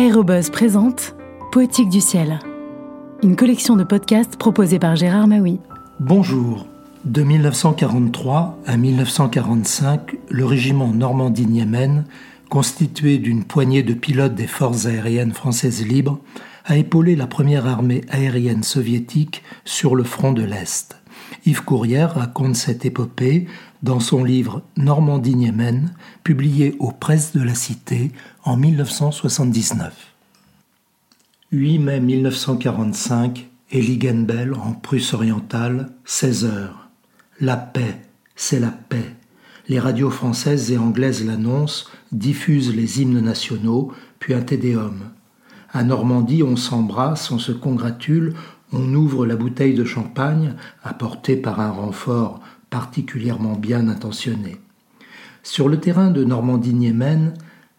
Aérobuzz présente Poétique du ciel, une collection de podcasts proposée par Gérard Maui. Bonjour. De 1943 à 1945, le régiment Normandie-Niemen, constitué d'une poignée de pilotes des forces aériennes françaises libres, a épaulé la première armée aérienne soviétique sur le front de l'Est. Yves Courrière raconte cette épopée dans son livre Normandie-Niemen, publié aux presses de la Cité en 1979. 8 mai 1945, Eligenbel en Prusse orientale, 16 heures. La paix, c'est la paix. Les radios françaises et anglaises l'annoncent, diffusent les hymnes nationaux, puis un tédéum. À Normandie, on s'embrasse, on se congratule, on ouvre la bouteille de champagne, apportée par un renfort particulièrement bien intentionné. Sur le terrain de Normandie-Niemen,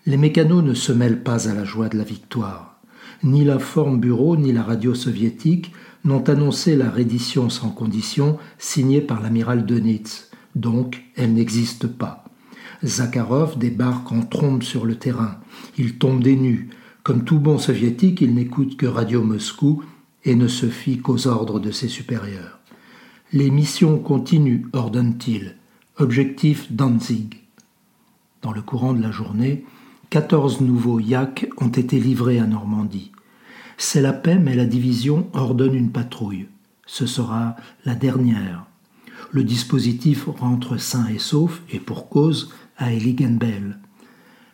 les mécanos ne se mêlent pas à la joie de la victoire. Ni l'informe bureau ni la radio soviétique n'ont annoncé la reddition sans condition signée par l'amiral Dönitz, donc elle n'existe pas. Zakharov débarque en trombe sur le terrain. Il tombe des. Comme tout bon soviétique, il n'écoute que Radio Moscou et ne se fie qu'aux ordres de ses supérieurs. Les missions continuent, ordonne-t-il. Objectif Danzig. Dans le courant de la journée, 14 nouveaux Yak ont été livrés à Normandie. C'est la paix, mais la division ordonne une patrouille. Ce sera la dernière. Le dispositif rentre sain et sauf, et pour cause, à Eligenbel.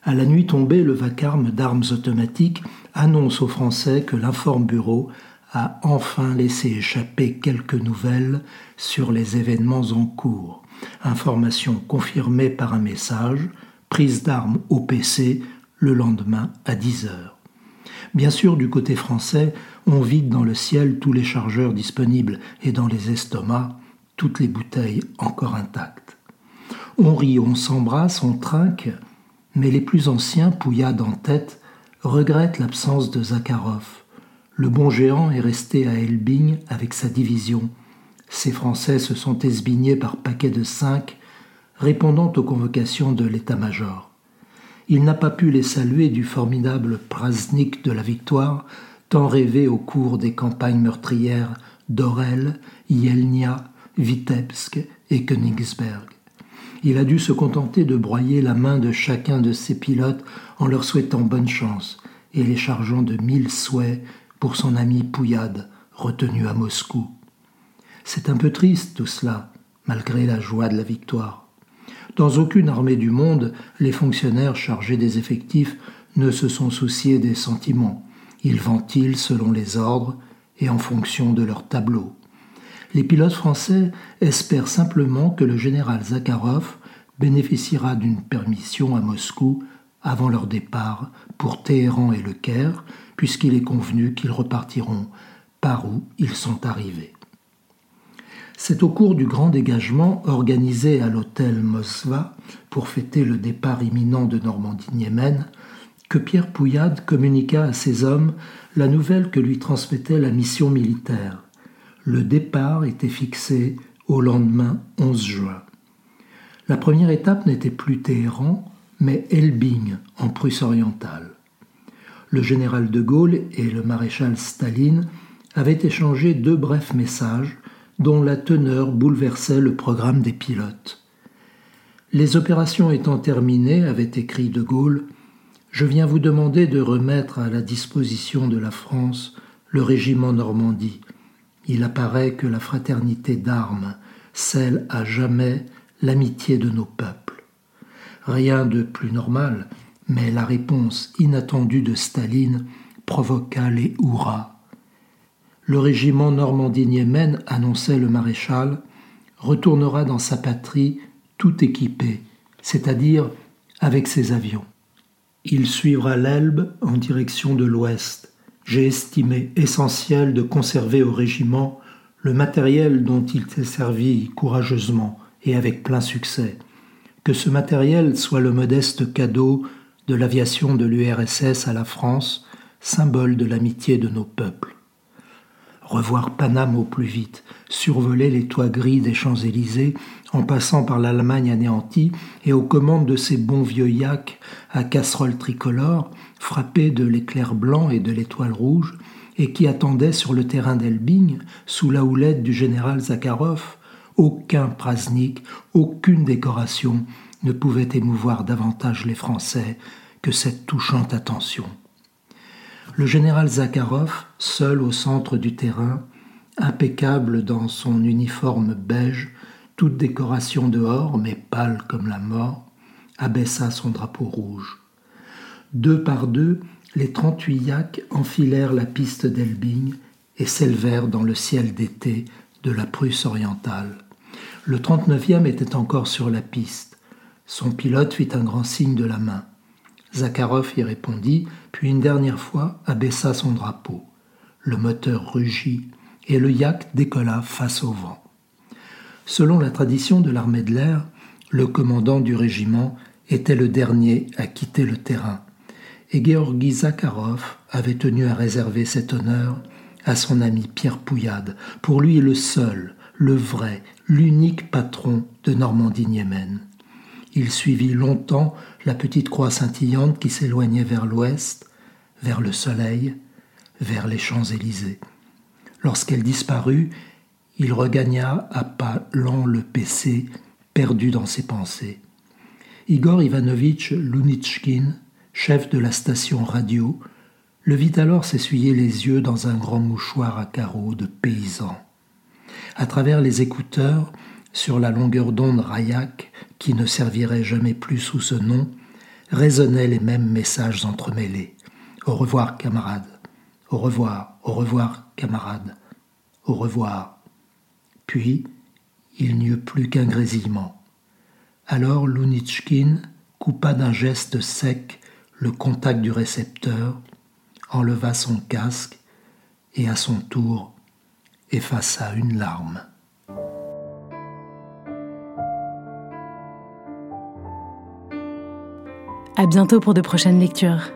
À la nuit tombée, le vacarme d'armes automatiques annonce aux Français que l'informe bureau a enfin laissé échapper quelques nouvelles sur les événements en cours. Information confirmée par un message, prise d'armes au PC le lendemain à 10 heures. Bien sûr, du côté français, on vide dans le ciel tous les chargeurs disponibles et dans les estomacs toutes les bouteilles encore intactes. On rit, on s'embrasse, on trinque, mais les plus anciens, pouillades en tête, regrettent l'absence de Zakharov le bon géant est resté à Elbing avec sa division. Ces Français se sont esbignés par paquets de cinq, répondant aux convocations de l'état-major. Il n'a pas pu les saluer du formidable prasnik de la victoire, tant rêvé au cours des campagnes meurtrières d'Orel, Yelnia, Vitebsk et Königsberg. Il a dû se contenter de broyer la main de chacun de ses pilotes en leur souhaitant bonne chance et les chargeant de mille souhaits pour son ami Pouillade, retenu à Moscou. C'est un peu triste tout cela, malgré la joie de la victoire. Dans aucune armée du monde, les fonctionnaires chargés des effectifs ne se sont souciés des sentiments. Ils ventilent selon les ordres et en fonction de leur tableau. Les pilotes français espèrent simplement que le général Zakharov bénéficiera d'une permission à Moscou avant leur départ pour Téhéran et le Caire, puisqu'il est convenu qu'ils repartiront par où ils sont arrivés. C'est au cours du grand dégagement organisé à l'hôtel Mosva pour fêter le départ imminent de Normandie-Niemen que Pierre Pouillade communiqua à ses hommes la nouvelle que lui transmettait la mission militaire. Le départ était fixé au lendemain 11 juin. La première étape n'était plus Téhéran, mais Elbing en Prusse orientale le général de Gaulle et le maréchal Staline avaient échangé deux brefs messages dont la teneur bouleversait le programme des pilotes. Les opérations étant terminées, avait écrit de Gaulle, je viens vous demander de remettre à la disposition de la France le régiment Normandie. Il apparaît que la fraternité d'armes scelle à jamais l'amitié de nos peuples. Rien de plus normal mais la réponse inattendue de Staline provoqua les hurrahs. Le régiment Normandie-Niemen, annonçait le maréchal, retournera dans sa patrie tout équipé, c'est-à-dire avec ses avions. Il suivra l'Elbe en direction de l'ouest. J'ai estimé essentiel de conserver au régiment le matériel dont il s'est servi courageusement et avec plein succès. Que ce matériel soit le modeste cadeau de l'aviation de l'URSS à la France, symbole de l'amitié de nos peuples. revoir Paname au plus vite, survoler les toits gris des Champs-Élysées en passant par l'Allemagne anéantie et aux commandes de ces bons vieux yaks à casserole tricolore, frappés de l'éclair blanc et de l'étoile rouge, et qui attendaient sur le terrain d'Elbing, sous la houlette du général Zakharov, aucun prasnik, aucune décoration ne pouvait émouvoir davantage les Français que cette touchante attention. Le général Zakharov, seul au centre du terrain, impeccable dans son uniforme beige, toute décoration dehors, mais pâle comme la mort, abaissa son drapeau rouge. Deux par deux, les trente-huit enfilèrent la piste d'Elbing et s'élevèrent dans le ciel d'été de la Prusse orientale. Le trente-neuvième était encore sur la piste. Son pilote fit un grand signe de la main. Zakharov y répondit, puis une dernière fois abaissa son drapeau. Le moteur rugit et le yak décolla face au vent. Selon la tradition de l'armée de l'air, le commandant du régiment était le dernier à quitter le terrain, et Georgi Zakharov avait tenu à réserver cet honneur à son ami Pierre Pouillade, pour lui le seul, le vrai, l'unique patron de Normandie-Niemen. Il suivit longtemps la petite croix scintillante qui s'éloignait vers l'ouest, vers le soleil, vers les Champs-Élysées. Lorsqu'elle disparut, il regagna à pas lents le PC, perdu dans ses pensées. Igor Ivanovitch Lunitchkin, chef de la station radio, le vit alors s'essuyer les yeux dans un grand mouchoir à carreaux de paysan. À travers les écouteurs, sur la longueur d'onde Rayak, qui ne servirait jamais plus sous ce nom, résonnaient les mêmes messages entremêlés. Au revoir, camarade. Au revoir, au revoir, camarade. Au revoir. Puis, il n'y eut plus qu'un grésillement. Alors Lounitchkin coupa d'un geste sec le contact du récepteur, enleva son casque et à son tour effaça une larme. À bientôt pour de prochaines lectures.